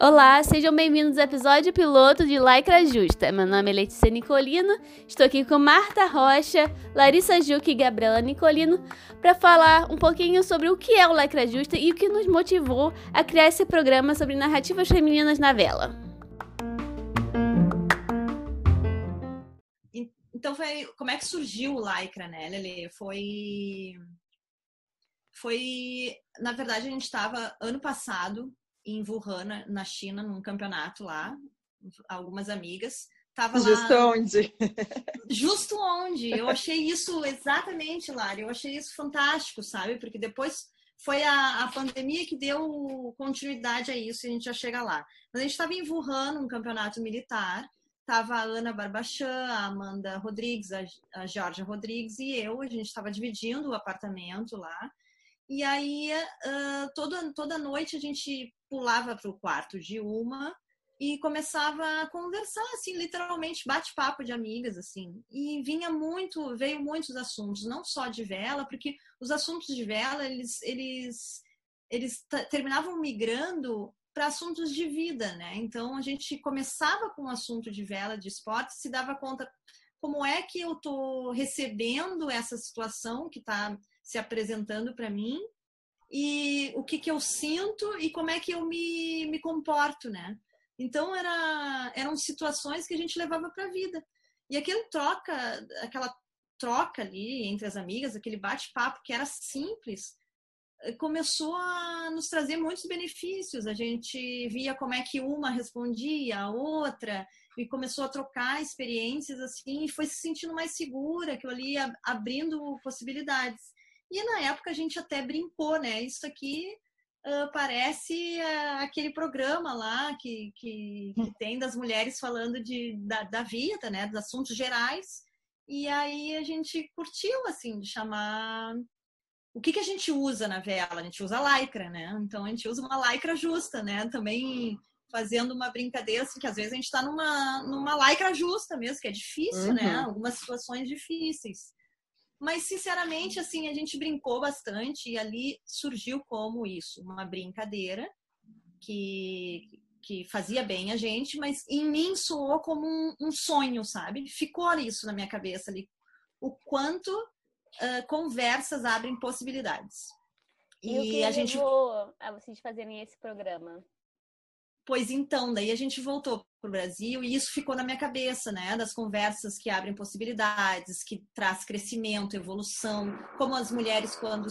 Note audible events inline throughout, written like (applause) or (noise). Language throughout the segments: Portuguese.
Olá, sejam bem-vindos ao episódio piloto de Lycra Justa. Meu nome é Letícia Nicolino, estou aqui com Marta Rocha, Larissa Juque e Gabriela Nicolino para falar um pouquinho sobre o que é o Lycra Justa e o que nos motivou a criar esse programa sobre narrativas femininas na vela. Então, foi, como é que surgiu o Lycra, né, Lele? Foi. Foi. Na verdade, a gente estava ano passado em Wuhan, na China, num campeonato lá, algumas amigas. Tava Justo lá... onde? (laughs) Justo onde? Eu achei isso exatamente, Lari. Eu achei isso fantástico, sabe? Porque depois foi a, a pandemia que deu continuidade a isso e a gente já chega lá. Mas a gente estava em Wuhan, um campeonato militar. Tava a Ana Barbachan, a Amanda Rodrigues, a, a Georgia Rodrigues e eu. A gente estava dividindo o apartamento lá. E aí, uh, toda, toda noite a gente pulava para o quarto de uma e começava a conversar, assim, literalmente bate-papo de amigas, assim. E vinha muito, veio muitos assuntos, não só de vela, porque os assuntos de vela, eles, eles, eles terminavam migrando para assuntos de vida, né? Então, a gente começava com um assunto de vela, de esporte, se dava conta como é que eu tô recebendo essa situação que está se apresentando para mim e o que, que eu sinto e como é que eu me, me comporto, né? Então era, eram situações que a gente levava para a vida. E aquele troca, aquela troca ali entre as amigas, aquele bate-papo que era simples, começou a nos trazer muitos benefícios. A gente via como é que uma respondia a outra e começou a trocar experiências assim e foi se sentindo mais segura, aquilo ali abrindo possibilidades. E na época a gente até brincou, né? Isso aqui uh, parece uh, aquele programa lá que, que, que, tem das mulheres falando de, da, da vida, né? Dos assuntos gerais. E aí a gente curtiu, assim, de chamar o que, que a gente usa na vela? A gente usa lycra, né? Então a gente usa uma lycra justa, né? Também fazendo uma brincadeira, assim, que às vezes a gente está numa, numa lycra justa mesmo, que é difícil, né? uhum. né? Algumas situações difíceis. Mas, sinceramente, assim, a gente brincou bastante e ali surgiu como isso, uma brincadeira que, que fazia bem a gente, mas em mim soou como um, um sonho, sabe? Ficou isso na minha cabeça ali. O quanto uh, conversas abrem possibilidades. E, e o que a gente a vocês fazerem esse programa? Pois então, daí a gente voltou para o Brasil e isso ficou na minha cabeça, né? Das conversas que abrem possibilidades, que traz crescimento, evolução, como as mulheres quando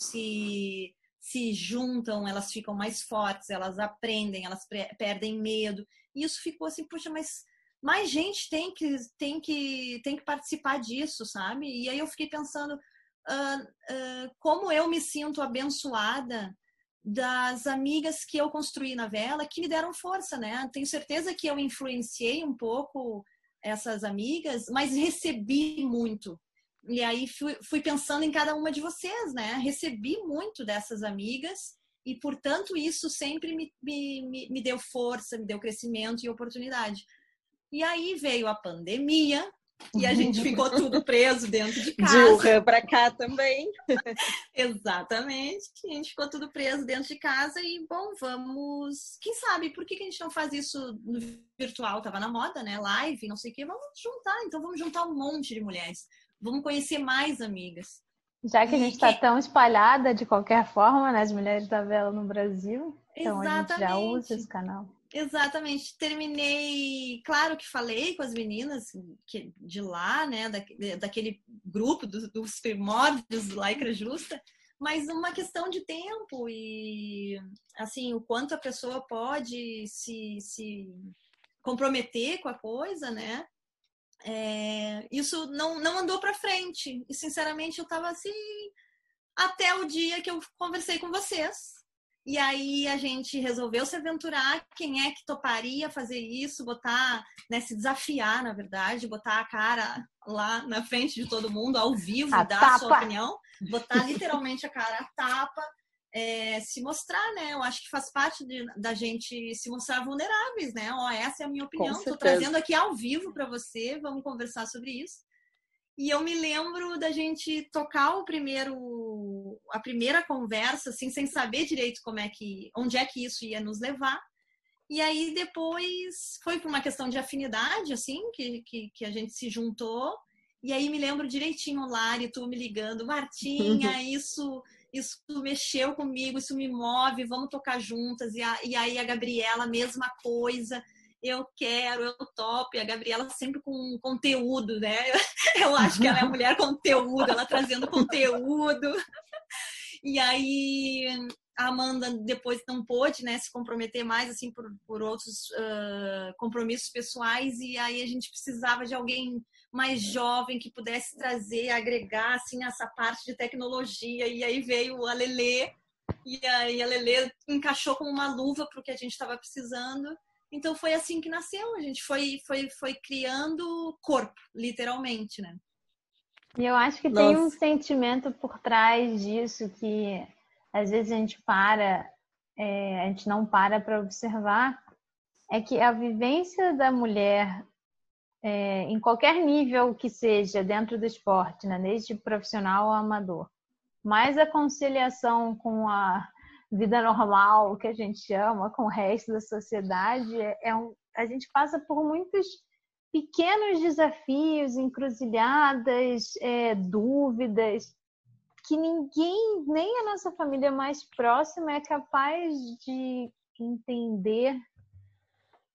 se se juntam, elas ficam mais fortes, elas aprendem, elas perdem medo. E isso ficou assim, puxa, mas mais gente tem que tem que tem que participar disso, sabe? E aí eu fiquei pensando uh, uh, como eu me sinto abençoada das amigas que eu construí na vela que me deram força, né? Tenho certeza que eu influenciei um pouco essas amigas, mas recebi muito. E aí fui, fui pensando em cada uma de vocês, né? Recebi muito dessas amigas e, portanto, isso sempre me, me, me deu força, me deu crescimento e oportunidade. E aí veio a pandemia, e a gente ficou tudo preso dentro de casa. De Wuhan para cá também. (laughs) Exatamente. A gente ficou tudo preso dentro de casa e, bom, vamos. Quem sabe por que, a gente não faz isso no virtual? Tava na moda, né? Live, não sei o quê. Vamos juntar. Então, vamos juntar um monte de mulheres. Vamos conhecer mais amigas. Já que a gente está tão espalhada de qualquer forma, né? As mulheres da vela no Brasil. Então, Exatamente. a gente já usa esse canal. Exatamente. Terminei, claro que falei com as meninas que, de lá, né, da, daquele grupo dos, dos primórdios do Lycra Justa, mas uma questão de tempo e, assim, o quanto a pessoa pode se, se comprometer com a coisa, né? É, isso não, não andou para frente. E, sinceramente, eu tava assim, até o dia que eu conversei com vocês e aí a gente resolveu se aventurar. Quem é que toparia fazer isso? Botar, né, se desafiar, na verdade, botar a cara lá na frente de todo mundo, ao vivo, a dar tapa. a sua opinião, botar literalmente a cara a tapa, é, se mostrar, né? Eu acho que faz parte de, da gente se mostrar vulneráveis, né? Ó, essa é a minha opinião. Estou trazendo aqui ao vivo para você, vamos conversar sobre isso. E eu me lembro da gente tocar o primeiro a primeira conversa, assim, sem saber direito como é que, onde é que isso ia nos levar. E aí depois foi por uma questão de afinidade, assim, que, que, que a gente se juntou. E aí me lembro direitinho, Lari, tu me ligando, Martinha, (laughs) isso isso mexeu comigo, isso me move, vamos tocar juntas. E, a, e aí a Gabriela, mesma coisa eu quero, eu topo. E a Gabriela sempre com conteúdo, né? (laughs) Eu acho que ela é mulher conteúdo, ela trazendo conteúdo. E aí a Amanda depois não pôde, né, se comprometer mais assim por, por outros uh, compromissos pessoais e aí a gente precisava de alguém mais jovem que pudesse trazer, agregar assim essa parte de tecnologia e aí veio a Lelê e aí a Lelê encaixou como uma luva para o que a gente estava precisando então foi assim que nasceu, a gente foi, foi, foi criando corpo, literalmente, né? E eu acho que Nossa. tem um sentimento por trás disso que às vezes a gente para, é, a gente não para para observar, é que a vivência da mulher é, em qualquer nível que seja dentro do esporte, né, desde profissional ao amador, mais a conciliação com a vida normal, que a gente ama, com o resto da sociedade, é, é um, a gente passa por muitos pequenos desafios, encruzilhadas, é, dúvidas, que ninguém, nem a nossa família mais próxima, é capaz de entender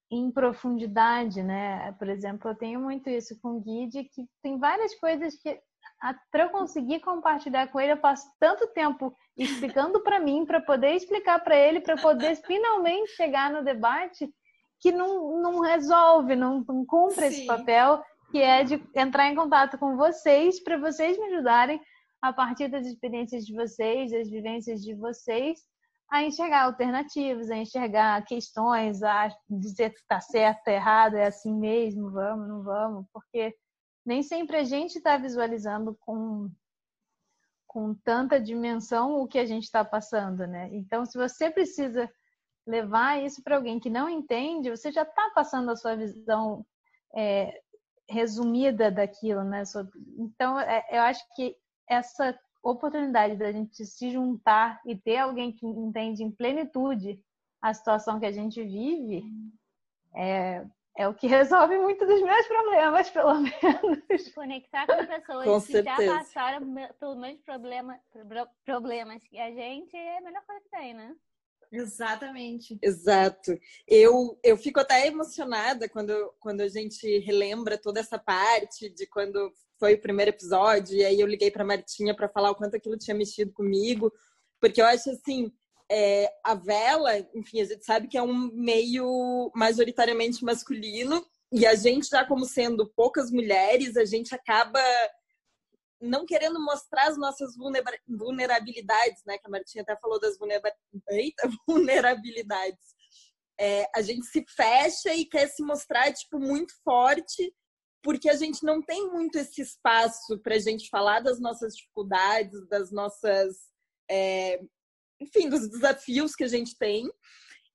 em profundidade, né? Por exemplo, eu tenho muito isso com o Guide, que tem várias coisas que para eu conseguir compartilhar com ele, eu passo tanto tempo explicando para mim, para poder explicar para ele, para poder finalmente chegar no debate, que não, não resolve, não, não cumpre Sim. esse papel, que é de entrar em contato com vocês, para vocês me ajudarem, a partir das experiências de vocês, das vivências de vocês, a enxergar alternativas, a enxergar questões, a dizer que está certo, está errado, é assim mesmo, vamos, não vamos, porque nem sempre a gente está visualizando com, com tanta dimensão o que a gente está passando, né? Então, se você precisa levar isso para alguém que não entende, você já está passando a sua visão é, resumida daquilo, né? Então, é, eu acho que essa oportunidade da gente se juntar e ter alguém que entende em plenitude a situação que a gente vive é, é o que resolve muito dos meus problemas, pelo menos. Conectar com pessoas com que certeza. já passaram pelo mesmo problema, problemas que a gente é a melhor coisa que tem, né? Exatamente. Exato. Eu, eu fico até emocionada quando, quando a gente relembra toda essa parte de quando foi o primeiro episódio, e aí eu liguei para Martinha para falar o quanto aquilo tinha mexido comigo, porque eu acho assim, é, a vela, enfim, a gente sabe que é um meio majoritariamente masculino, e a gente, já como sendo poucas mulheres, a gente acaba não querendo mostrar as nossas vulnerabilidades, né? Que a Martinha até falou das (laughs) vulnerabilidades. É, a gente se fecha e quer se mostrar, tipo, muito forte, porque a gente não tem muito esse espaço para a gente falar das nossas dificuldades, das nossas é, enfim, dos desafios que a gente tem.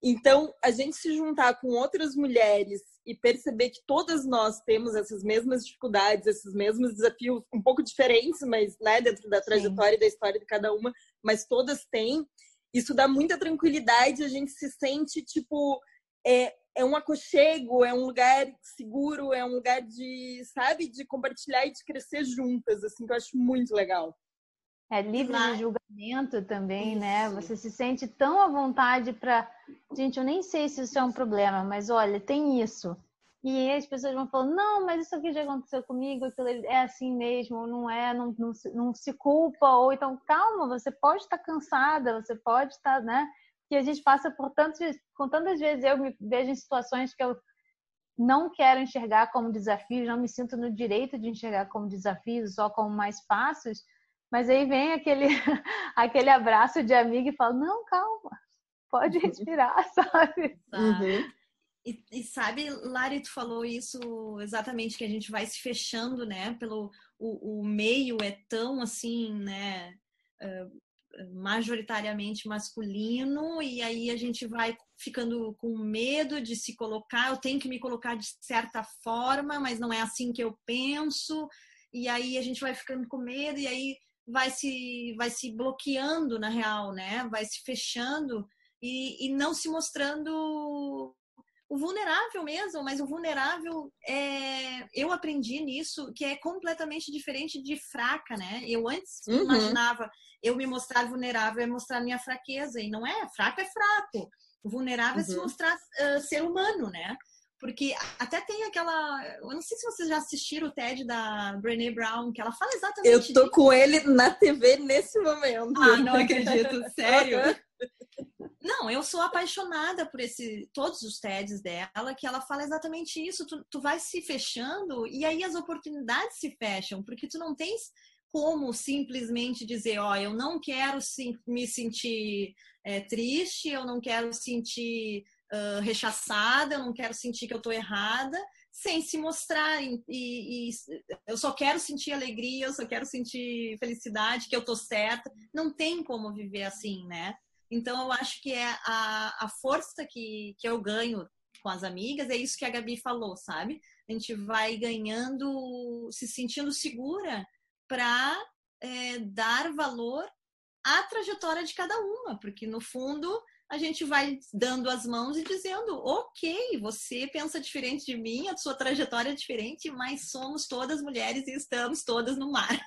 Então, a gente se juntar com outras mulheres e perceber que todas nós temos essas mesmas dificuldades, esses mesmos desafios, um pouco diferentes, mas né, dentro da trajetória Sim. e da história de cada uma, mas todas têm. Isso dá muita tranquilidade, a gente se sente tipo é, é um aconchego, é um lugar seguro, é um lugar de, sabe, de compartilhar e de crescer juntas, assim, que eu acho muito legal. É livre de julgamento também, né? isso. né? Você se sente tão à vontade para. Gente, eu nem sei se isso é um problema, mas olha, tem isso. E as pessoas vão falando, não, mas isso aqui já aconteceu comigo, é assim mesmo, não é, não, não, não se culpa, ou então, calma, você pode estar cansada, você pode estar, né? Que a gente passa por tantas, com tantas vezes eu me vejo em situações que eu não quero enxergar como desafios, não me sinto no direito de enxergar como desafios, só como mais fáceis, mas aí vem aquele, (laughs) aquele abraço de amigo e fala: não, calma, pode uhum. respirar, (laughs) sabe? Uhum. E, e, sabe, Lari, tu falou isso exatamente, que a gente vai se fechando, né? Pelo o, o meio é tão assim, né? Uh, majoritariamente masculino e aí a gente vai ficando com medo de se colocar, eu tenho que me colocar de certa forma, mas não é assim que eu penso, e aí a gente vai ficando com medo e aí vai se, vai se bloqueando na real, né? Vai se fechando e, e não se mostrando o vulnerável mesmo, mas o vulnerável é, eu aprendi nisso que é completamente diferente de fraca, né? Eu antes uhum. imaginava eu me mostrar vulnerável é mostrar minha fraqueza e não é, fraco é fraco. Vulnerável uhum. é se uhum. mostrar uh, ser humano, né? Porque até tem aquela. Eu não sei se vocês já assistiram o TED da Brené Brown, que ela fala exatamente. Eu tô disso. com ele na TV nesse momento. Ah, não acredito, (laughs) sério. Não, eu sou apaixonada por esse, todos os TEDs dela, que ela fala exatamente isso. Tu, tu vai se fechando e aí as oportunidades se fecham, porque tu não tens como simplesmente dizer, ó, oh, eu não quero me sentir é, triste, eu não quero sentir uh, rechaçada, eu não quero sentir que eu estou errada, sem se mostrar. E, e, eu só quero sentir alegria, eu só quero sentir felicidade, que eu estou certa. Não tem como viver assim, né? Então, eu acho que é a, a força que, que eu ganho com as amigas, é isso que a Gabi falou, sabe? A gente vai ganhando, se sentindo segura para é, dar valor à trajetória de cada uma, porque no fundo a gente vai dando as mãos e dizendo, ok, você pensa diferente de mim, a sua trajetória é diferente, mas somos todas mulheres e estamos todas no mar.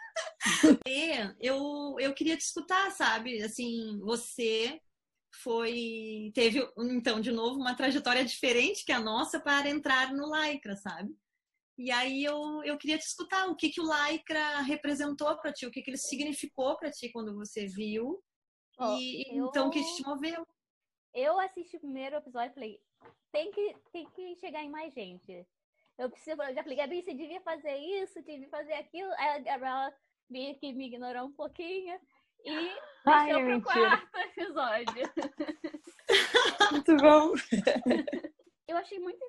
(laughs) e eu, eu queria te escutar, sabe? Assim, você foi teve então de novo uma trajetória diferente que a nossa para entrar no Lycra, sabe? E aí eu, eu queria te escutar o que que o Lycra representou para ti, o que que ele significou para ti quando você viu. Oh, e eu... então o que te moveu? Eu assisti o primeiro episódio e falei, tem que, tem que chegar em mais gente. Eu preciso, eu já falei, Gabi, você devia fazer isso, devia fazer aquilo. Aí a Gabriela meio que me ignorou um pouquinho e Ai, deixou pro quarto episódio. (laughs) Muito bom. Eu achei muito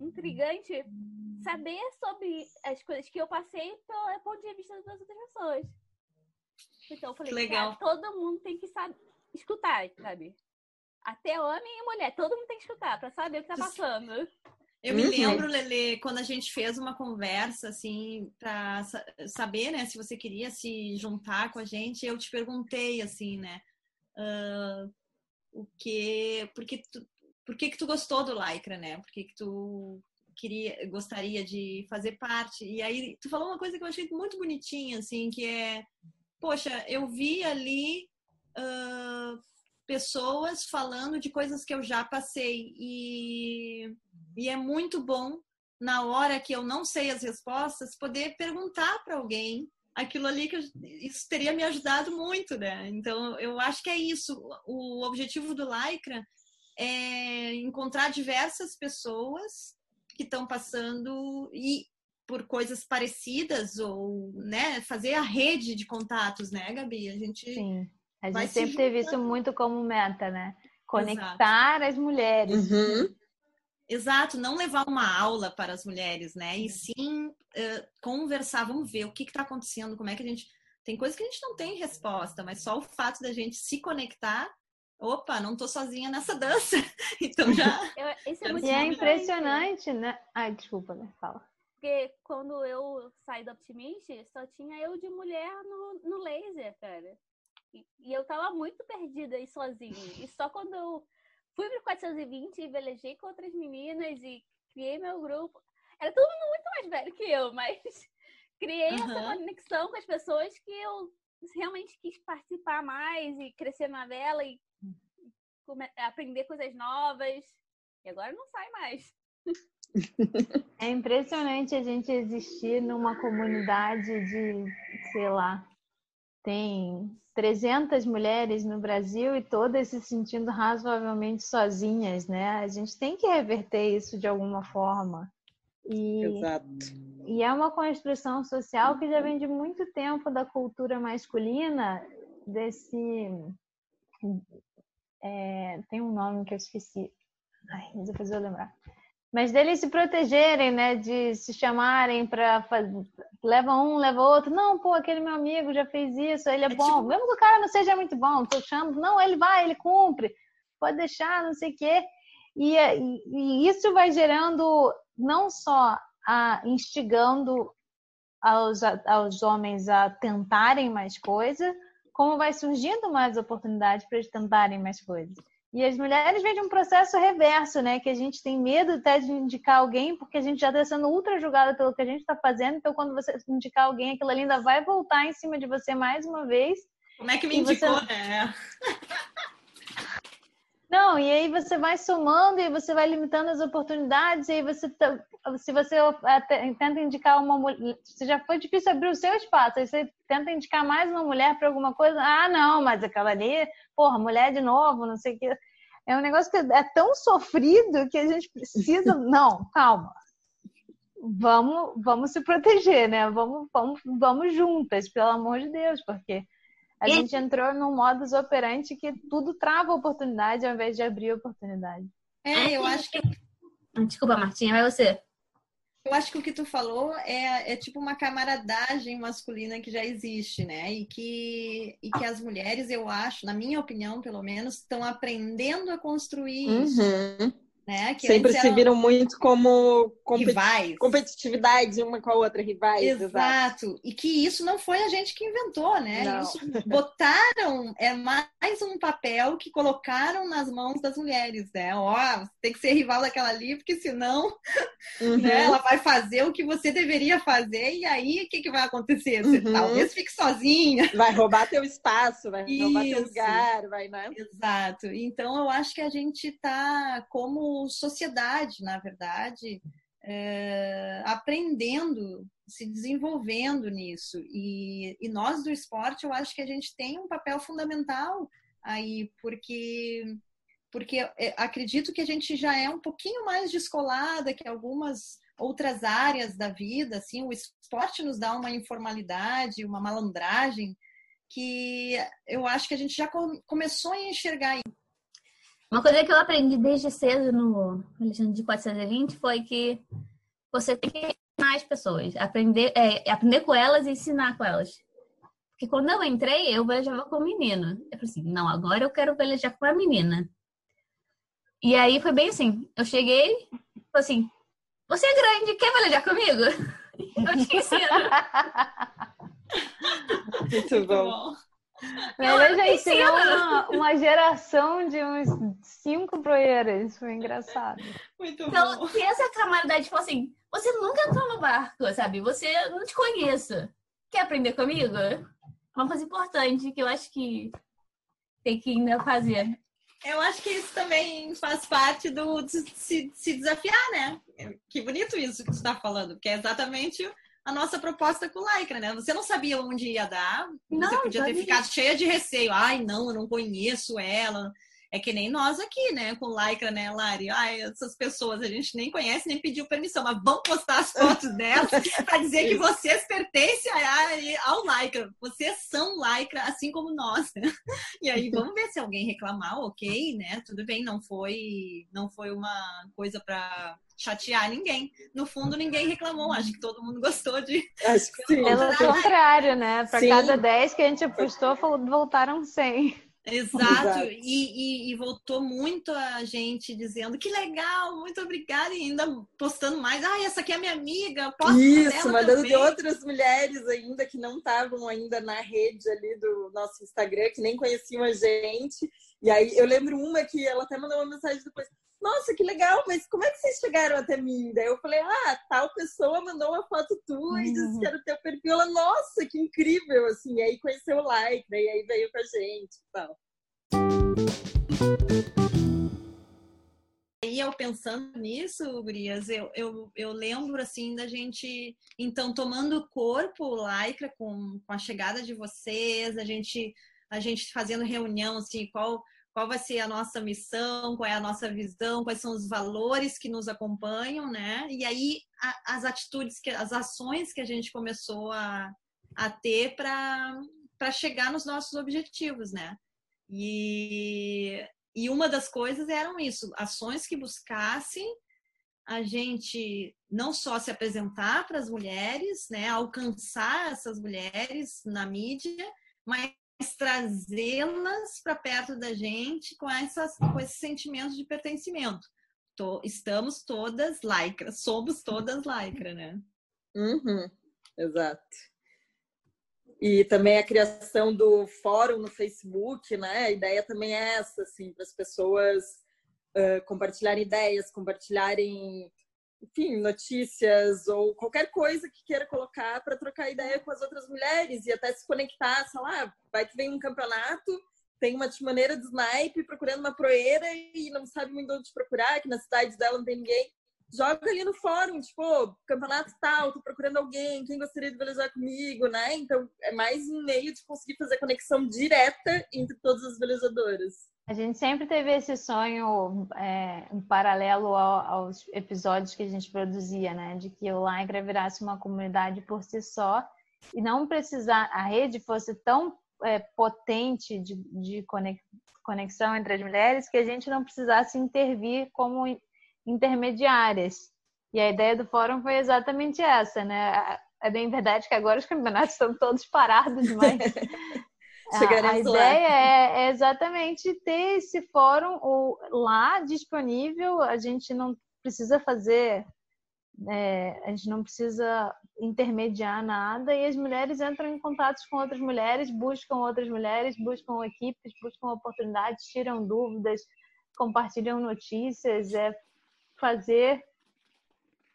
intrigante saber sobre as coisas que eu passei pelo ponto de vista das outras pessoas. Então eu falei, Legal. todo mundo tem que saber escutar, sabe? Até homem e mulher, todo mundo tem que escutar para saber o que tá passando. Eu me uhum. lembro, Lele, quando a gente fez uma conversa, assim, para saber, né, se você queria se juntar com a gente, eu te perguntei, assim, né, uh, o que, porque tu, por que que tu gostou do Lycra, né, por que que tu queria, gostaria de fazer parte, e aí tu falou uma coisa que eu achei muito bonitinha, assim, que é, poxa, eu vi ali uh, pessoas falando de coisas que eu já passei e, e é muito bom na hora que eu não sei as respostas poder perguntar para alguém aquilo ali que eu, isso teria me ajudado muito, né? Então eu acho que é isso. O objetivo do Lycra é encontrar diversas pessoas que estão passando e por coisas parecidas ou né fazer a rede de contatos, né, Gabi? A gente Sim. A gente sempre teve isso muito como meta, né? Conectar Exato. as mulheres. Uhum. Exato, não levar uma aula para as mulheres, né? E sim uh, conversar, vamos ver o que está acontecendo, como é que a gente. Tem coisas que a gente não tem resposta, mas só o fato da gente se conectar. Opa, não estou sozinha nessa dança. (laughs) então já. Eu, isso é muito e é impressionante, né? Ai, desculpa, né? Fala. Porque quando eu saí do Optimist, só tinha eu de mulher no, no laser, cara. E, e eu tava muito perdida e sozinha. E só quando eu fui pro 420 e velejei com outras meninas e criei meu grupo. Era todo mundo muito mais velho que eu, mas (laughs) criei uhum. essa conexão com as pessoas que eu realmente quis participar mais e crescer na vela e aprender coisas novas. E agora não sai mais. (laughs) É impressionante a gente existir numa comunidade de, sei lá, tem 300 mulheres no Brasil e todas se sentindo razoavelmente sozinhas, né? A gente tem que reverter isso de alguma forma. E, Exato. E é uma construção social que já vem de muito tempo da cultura masculina, desse. É, tem um nome que eu esqueci. Ai, mas depois eu lembrar mas deles se protegerem, né? De se chamarem para fazer. Leva um, leva outro. Não, pô, aquele meu amigo já fez isso, ele é, é bom. Tipo... Mesmo que o cara não seja muito bom, tô chamando. Não, ele vai, ele cumpre. Pode deixar, não sei o quê. E, e, e isso vai gerando não só a instigando aos, aos homens a tentarem mais coisas, como vai surgindo mais oportunidades para eles tentarem mais coisas. E as mulheres vêm de um processo reverso, né? Que a gente tem medo até de indicar alguém, porque a gente já está sendo ultra julgada pelo que a gente está fazendo. Então, quando você indicar alguém, aquilo ali ainda vai voltar em cima de você mais uma vez. Como é que me indicou, você... né? (laughs) Não, e aí você vai somando e você vai limitando as oportunidades, e aí você, tá, se você tenta indicar uma mulher, se já foi difícil abrir o seu espaço, aí você tenta indicar mais uma mulher para alguma coisa, ah, não, mas aquela ali, porra, mulher de novo, não sei o que. É um negócio que é tão sofrido que a gente precisa. (laughs) Não, calma. Vamos, vamos se proteger, né? Vamos, vamos, vamos juntas, pelo amor de Deus, porque a e... gente entrou num modus operandi que tudo trava a oportunidade ao invés de abrir a oportunidade. É, eu acho que. Desculpa, Martinha, vai você. Eu acho que o que tu falou é, é tipo uma camaradagem masculina que já existe, né? E que, e que as mulheres, eu acho, na minha opinião, pelo menos, estão aprendendo a construir uhum. isso. Né? Sempre se viram muito como competi rivais. competitividade uma com a outra, rivais. Exato. exato. E que isso não foi a gente que inventou, né? Não. Isso (laughs) botaram, é mais um papel que colocaram nas mãos das mulheres, né? Ó, tem que ser rival daquela ali, porque senão (laughs) uhum. né, ela vai fazer o que você deveria fazer, e aí o que, que vai acontecer? Você uhum. talvez fique sozinha. Vai roubar teu espaço, vai isso. roubar teu lugar, vai, né? Exato. Então eu acho que a gente tá como sociedade, na verdade, é, aprendendo, se desenvolvendo nisso. E, e nós do esporte, eu acho que a gente tem um papel fundamental aí, porque porque é, acredito que a gente já é um pouquinho mais descolada que algumas outras áreas da vida, assim, o esporte nos dá uma informalidade, uma malandragem que eu acho que a gente já começou a enxergar uma coisa que eu aprendi desde cedo no Alexandre de 420 foi que você tem que ensinar as pessoas, aprender, é, aprender com elas e ensinar com elas. Porque quando eu entrei, eu velejava com menino. Eu falei assim, não, agora eu quero velejar com a menina. E aí foi bem assim, eu cheguei, falei assim, você é grande, quer velejar comigo? (laughs) Eu te ensino. (laughs) Muito bom. Ela já ensinou uma, (laughs) uma geração de uns cinco proeiras. Foi engraçado. Muito então, bom. se essa camaradade tipo assim, você nunca entrou no barco, sabe? Você não te conheço. Quer aprender comigo? Uma coisa importante que eu acho que tem que ainda fazer. Eu acho que isso também faz parte do de se, se desafiar, né? Que bonito isso que você está falando, porque é exatamente a nossa proposta com o Lycra, né? Você não sabia onde ia dar, não, você podia ter ficado cheia de receio. Ai, não, eu não conheço ela. É que nem nós aqui, né? Com Lycra, né, Lari? Ai, essas pessoas a gente nem conhece, nem pediu permissão, mas vamos postar as fotos delas (laughs) para dizer que vocês pertencem ao Lycra. Vocês são Lycra, assim como nós. Né? E aí, vamos ver se alguém reclamar, ok, né? Tudo bem, não foi, não foi uma coisa para chatear ninguém. No fundo, ninguém reclamou. Acho que todo mundo gostou de. Acho que sim. Pelo contrário, né? Para cada 10 que a gente postou, voltaram 100. Exato, Exato. E, e, e, voltou muito a gente dizendo que legal, muito obrigada, e ainda postando mais. Ah, essa aqui é minha amiga, posso Isso, mandando de outras mulheres ainda que não estavam ainda na rede ali do nosso Instagram, que nem conheciam a gente. E aí eu lembro uma que ela até mandou uma mensagem depois nossa, que legal, mas como é que vocês chegaram até mim? Daí eu falei, ah, tal pessoa mandou uma foto tua e disse que era o teu perfil. Ela, nossa, que incrível, assim. E aí conheceu o like, daí aí veio com a gente e tal. E eu pensando nisso, Gurias, eu, eu, eu lembro, assim, da gente, então, tomando corpo, Lycra, com, com a chegada de vocês, a gente, a gente fazendo reunião, assim, qual qual vai ser a nossa missão, qual é a nossa visão, quais são os valores que nos acompanham, né? E aí a, as atitudes, que, as ações que a gente começou a, a ter para chegar nos nossos objetivos, né? E, e uma das coisas eram isso, ações que buscassem a gente não só se apresentar para as mulheres, né, alcançar essas mulheres na mídia, mas trazê-las para perto da gente com, essas, com esses sentimentos de pertencimento. Tô, estamos todas lycra, somos todas lycra, né? Uhum. exato. E também a criação do fórum no Facebook, né? A ideia também é essa, assim, para as pessoas uh, compartilharem ideias, compartilharem, enfim, notícias ou qualquer coisa que queira colocar para trocar ideia com as outras mulheres e até se conectar, sei lá, vai que vem um campeonato, tem uma maneira de snipe procurando uma proeira e não sabe muito onde procurar, que na cidade dela não tem ninguém joga ali no fórum, tipo, campeonato tal, tô procurando alguém, quem gostaria de velejar comigo, né? Então, é mais um meio de conseguir fazer conexão direta entre todas as velejadoras. A gente sempre teve esse sonho é, em paralelo ao, aos episódios que a gente produzia, né? De que o Lycra virasse uma comunidade por si só e não precisar, a rede fosse tão é, potente de, de conexão entre as mulheres que a gente não precisasse intervir como intermediárias. E a ideia do fórum foi exatamente essa, né? É bem verdade que agora os campeonatos estão todos parados, mas (laughs) a, a ideia é, é, exatamente ter esse fórum lá disponível. A gente não precisa fazer, é, a gente não precisa intermediar nada e as mulheres entram em contato com outras mulheres, buscam outras mulheres, buscam equipes, buscam oportunidades, tiram dúvidas, compartilham notícias, é fazer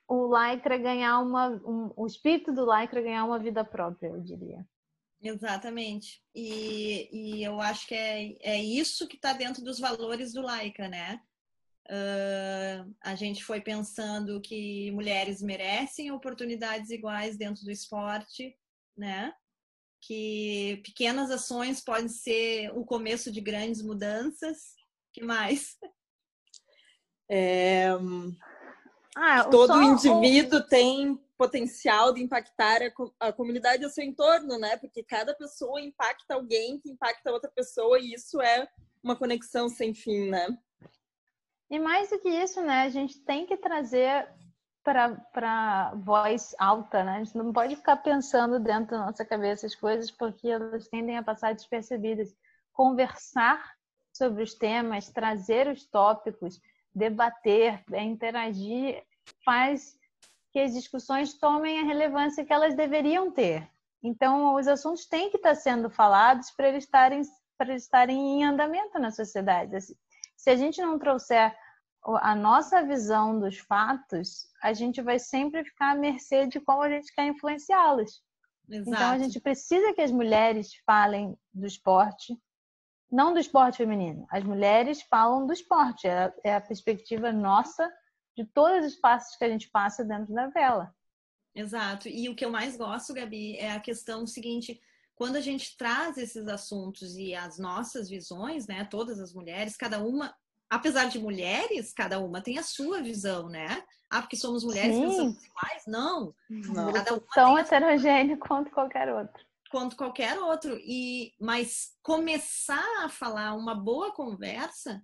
o Lycra ganhar uma. Um, o espírito do Lycra ganhar uma vida própria, eu diria. Exatamente. E, e eu acho que é, é isso que está dentro dos valores do Lycra, né? Uh, a gente foi pensando que mulheres merecem oportunidades iguais dentro do esporte, né? Que pequenas ações podem ser o começo de grandes mudanças. que mais? É... Ah, todo indivíduo tem potencial de impactar a, a comunidade ao seu entorno, né? Porque cada pessoa impacta alguém que impacta outra pessoa e isso é uma conexão sem fim, né? E mais do que isso, né? A gente tem que trazer para voz alta, né? A gente não pode ficar pensando dentro da nossa cabeça as coisas porque elas tendem a passar despercebidas. Conversar sobre os temas, trazer os tópicos, debater, é, interagir, faz que as discussões tomem a relevância que elas deveriam ter. Então, os assuntos têm que estar sendo falados para eles estarem, para eles estarem em andamento na sociedade. Se a gente não trouxer a nossa visão dos fatos, a gente vai sempre ficar à mercê de como a gente quer influenciá-los. Então, a gente precisa que as mulheres falem do esporte, não do esporte feminino. As mulheres falam do esporte, é, é a perspectiva nossa de todos os passos que a gente passa dentro da vela. Exato. E o que eu mais gosto, Gabi, é a questão seguinte: quando a gente traz esses assuntos e as nossas visões, né, todas as mulheres, cada uma, apesar de mulheres, cada uma tem a sua visão, né? Ah, porque somos mulheres Sim. pensamos iguais? Não. Não. Cada uma Tão heterogêneo quanto qualquer outro quanto qualquer outro. E mas começar a falar uma boa conversa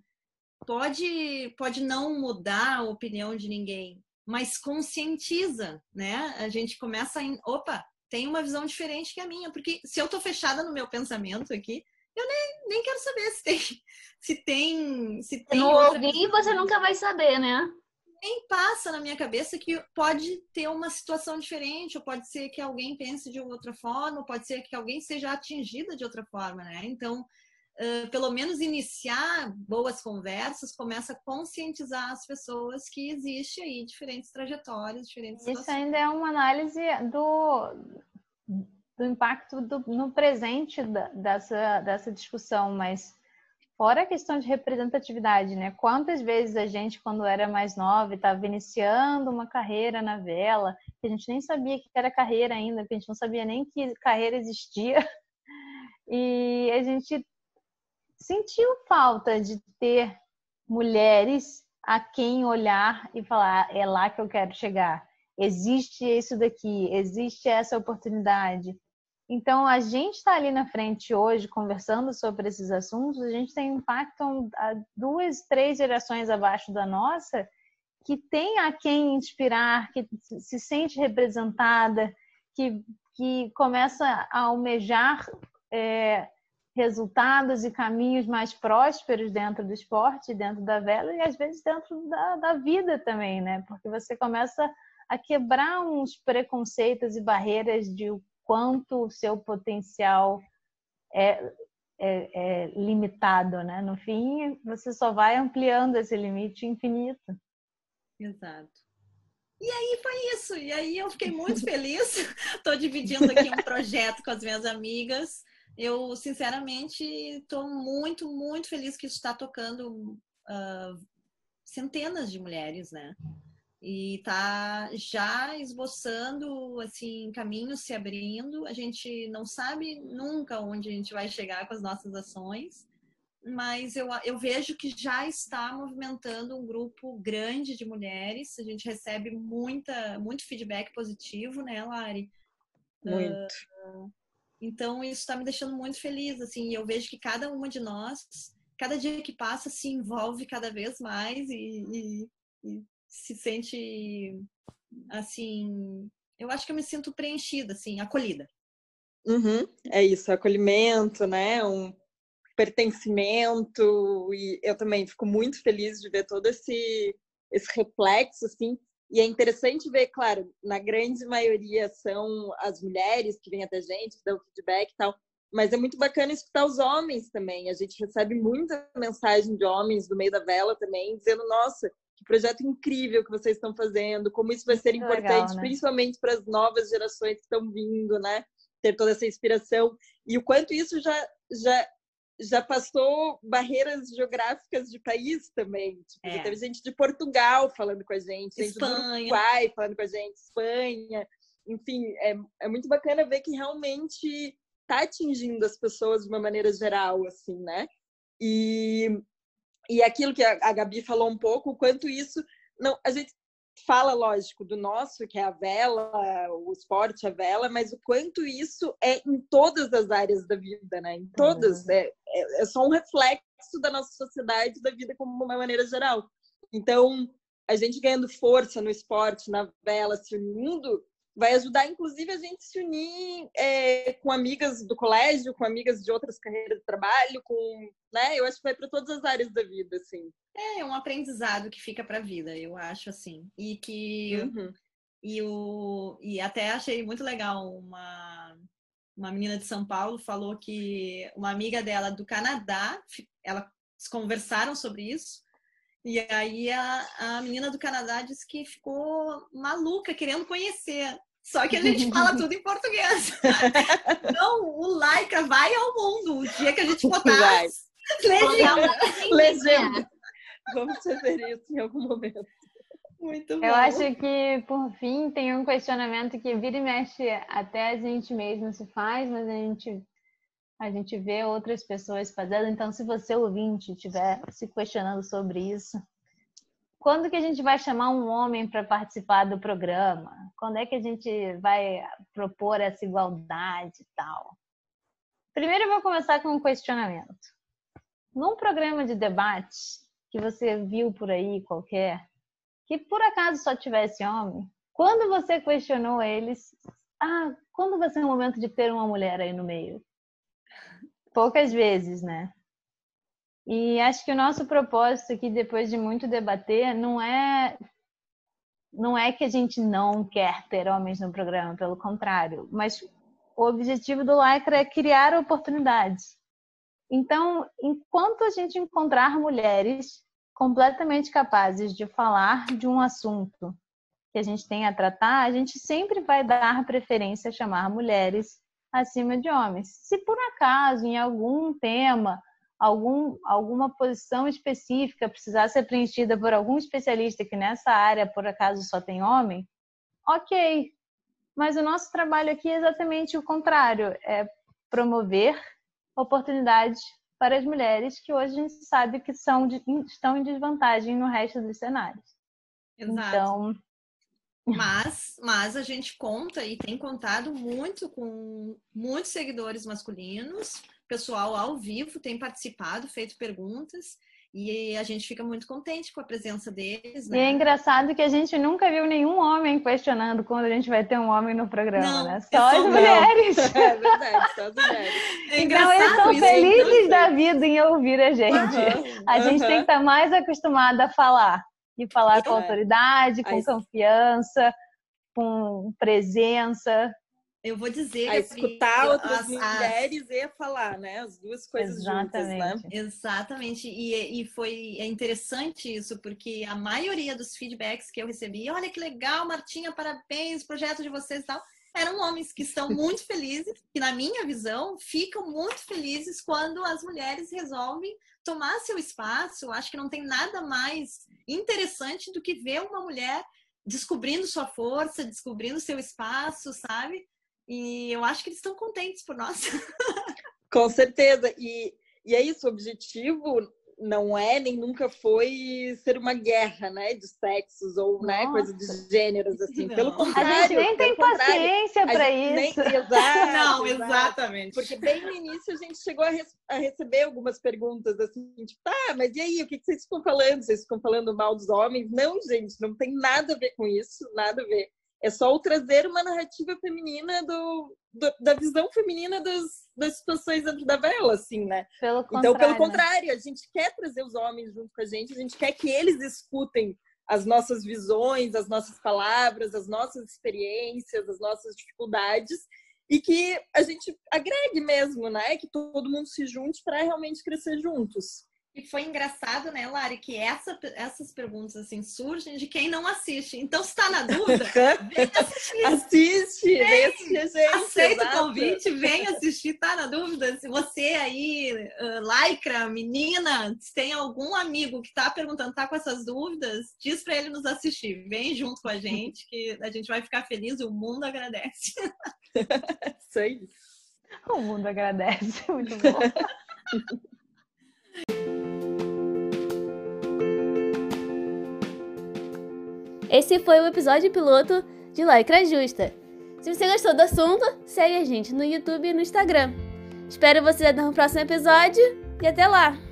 pode pode não mudar a opinião de ninguém, mas conscientiza, né? A gente começa em, opa, tem uma visão diferente que a minha, porque se eu tô fechada no meu pensamento aqui, eu nem, nem quero saber se tem se tem se tem não ouvir, você nunca vai saber, né? nem passa na minha cabeça que pode ter uma situação diferente, ou pode ser que alguém pense de outra forma, ou pode ser que alguém seja atingida de outra forma, né? Então, uh, pelo menos iniciar boas conversas começa a conscientizar as pessoas que existe aí diferentes trajetórias, diferentes Isso situações. ainda é uma análise do, do impacto do, no presente da, dessa, dessa discussão, mas Fora a questão de representatividade, né? Quantas vezes a gente, quando era mais nova, estava iniciando uma carreira na vela, que a gente nem sabia que era carreira ainda, que a gente não sabia nem que carreira existia, (laughs) e a gente sentiu falta de ter mulheres a quem olhar e falar: é lá que eu quero chegar. Existe isso daqui, existe essa oportunidade. Então, a gente está ali na frente hoje conversando sobre esses assuntos, a gente tem impacto a duas, três gerações abaixo da nossa, que tem a quem inspirar, que se sente representada, que, que começa a almejar é, resultados e caminhos mais prósperos dentro do esporte, dentro da vela e às vezes dentro da, da vida também, né? Porque você começa a quebrar uns preconceitos e barreiras de o quanto o seu potencial é, é, é, limitado, né? No fim, você só vai ampliando esse limite infinito. Exato. E aí foi isso. E aí eu fiquei muito feliz. (laughs) Estou dividindo aqui um projeto com as minhas amigas. Eu, sinceramente, estou muito, muito feliz que isso está tocando uh, centenas de mulheres, né? E tá já esboçando, assim, caminhos se abrindo. A gente não sabe nunca onde a gente vai chegar com as nossas ações, mas eu, eu vejo que já está movimentando um grupo grande de mulheres. A gente recebe muita, muito feedback positivo, né, Lari? Muito. Uh, então, isso está me deixando muito feliz, assim. Eu vejo que cada uma de nós, cada dia que passa, se envolve cada vez mais e, e, e se sente, assim... Eu acho que eu me sinto preenchida, assim, acolhida. Uhum, é isso, acolhimento, né? Um pertencimento e eu também fico muito feliz de ver todo esse esse reflexo assim e é interessante ver, claro, na grande maioria são as mulheres que vêm até a gente, que dão feedback e tal, mas é muito bacana escutar os homens também. A gente recebe muita mensagem de homens do meio da vela também, dizendo: nossa, que projeto incrível que vocês estão fazendo, como isso vai ser importante, legal, né? principalmente para as novas gerações que estão vindo, né? Ter toda essa inspiração. E o quanto isso já, já já passou barreiras geográficas de país também. Tipo, é. teve gente de Portugal falando com a gente, gente Espanha. do Uruguai falando com a gente, Espanha. Enfim, é, é muito bacana ver que realmente está atingindo as pessoas de uma maneira geral, assim, né? E, e aquilo que a, a Gabi falou um pouco, o quanto isso... não A gente fala, lógico, do nosso, que é a vela, o esporte, a vela, mas o quanto isso é em todas as áreas da vida, né? Em todas. Uhum. É, é, é só um reflexo da nossa sociedade, da vida como uma maneira geral. Então, a gente ganhando força no esporte, na vela, se unindo, vai ajudar, inclusive, a gente se unir é, com amigas do colégio, com amigas de outras carreiras de trabalho, com, né? Eu acho que vai para todas as áreas da vida, assim. É um aprendizado que fica para a vida, eu acho assim, e que uhum. e o e até achei muito legal uma uma menina de São Paulo falou que uma amiga dela do Canadá, ela conversaram sobre isso. E aí a, a menina do Canadá disse que ficou maluca querendo conhecer. Só que a gente fala tudo em português. (laughs) Então, o Laika vai ao mundo. O dia que a gente botar legenda. legenda. Vamos fazer isso em algum momento. Muito bom. Eu acho que, por fim, tem um questionamento que vira e mexe até a gente mesmo se faz, mas a gente, a gente vê outras pessoas fazendo. Então, se você, ouvinte, estiver se questionando sobre isso, quando que a gente vai chamar um homem para participar do programa? Quando é que a gente vai propor essa igualdade e tal? Primeiro eu vou começar com um questionamento. Num programa de debate que você viu por aí qualquer, que por acaso só tivesse homem, quando você questionou eles, ah, quando vai ser o momento de ter uma mulher aí no meio? Poucas vezes, né? E acho que o nosso propósito aqui, depois de muito debater, não é não é que a gente não quer ter homens no programa, pelo contrário, mas o objetivo do Lycra é criar oportunidades. Então, enquanto a gente encontrar mulheres completamente capazes de falar de um assunto que a gente tem a tratar, a gente sempre vai dar preferência a chamar mulheres acima de homens. Se por acaso, em algum tema, algum, alguma posição específica precisar ser preenchida por algum especialista que nessa área, por acaso, só tem homem, ok. Mas o nosso trabalho aqui é exatamente o contrário: é promover oportunidades para as mulheres que hoje a gente sabe que são estão em desvantagem no resto dos cenários. Exato. Então. Mas, mas a gente conta e tem contado muito com muitos seguidores masculinos pessoal ao vivo tem participado, feito perguntas. E a gente fica muito contente com a presença deles. Né? E é engraçado que a gente nunca viu nenhum homem questionando quando a gente vai ter um homem no programa, não, né? Só as mulheres. (laughs) É verdade, só as mulheres. É então eles estão felizes da vida em ouvir a gente. Uhum, a gente uhum. tem que estar mais acostumada a falar. E falar com autoridade, com confiança, com presença. Eu vou dizer. A escutar que, outras as, mulheres as... e falar, né? As duas coisas Exatamente. juntas, né? Exatamente. E, e foi é interessante isso, porque a maioria dos feedbacks que eu recebi, olha que legal, Martinha, parabéns, projeto de vocês e tal, eram homens que estão muito felizes, que na minha visão ficam muito felizes quando as mulheres resolvem tomar seu espaço. Acho que não tem nada mais interessante do que ver uma mulher descobrindo sua força, descobrindo seu espaço, sabe? E eu acho que eles estão contentes por nós. (laughs) Com certeza. E, e é isso, o objetivo não é nem nunca foi ser uma guerra, né, de sexos ou né, coisa de gêneros assim. Não. Pelo contrário, a gente nem tem paciência para isso. Nem... Exato, não, exatamente. Porque bem no início a gente chegou a, a, receber algumas perguntas assim, tipo, tá, mas e aí, o que, que vocês ficam falando? Vocês ficam falando mal dos homens? Não, gente, não tem nada a ver com isso, nada a ver. É só o trazer uma narrativa feminina do, do da visão feminina das, das situações dentro da vela, assim, né? Pelo então, pelo contrário, a gente quer trazer os homens junto com a gente, a gente quer que eles escutem as nossas visões, as nossas palavras, as nossas experiências, as nossas dificuldades e que a gente agregue mesmo, né? Que todo mundo se junte para realmente crescer juntos. E foi engraçado, né, Lari, que essa, essas perguntas assim surgem de quem não assiste. Então, se está na dúvida, (laughs) vem assistir. Assiste, vem, vem assistir, gente. Aceita exato. o convite, vem assistir, tá na dúvida. Se você aí, uh, lycra, menina, se tem algum amigo que está perguntando, tá com essas dúvidas, diz para ele nos assistir. Vem junto com a gente, que a gente vai ficar feliz e o mundo agradece. (laughs) Isso aí. O mundo agradece, (laughs) muito bom. Esse foi o episódio piloto de Lycra Justa. Se você gostou do assunto, segue a gente no YouTube e no Instagram. Espero você no próximo episódio e até lá!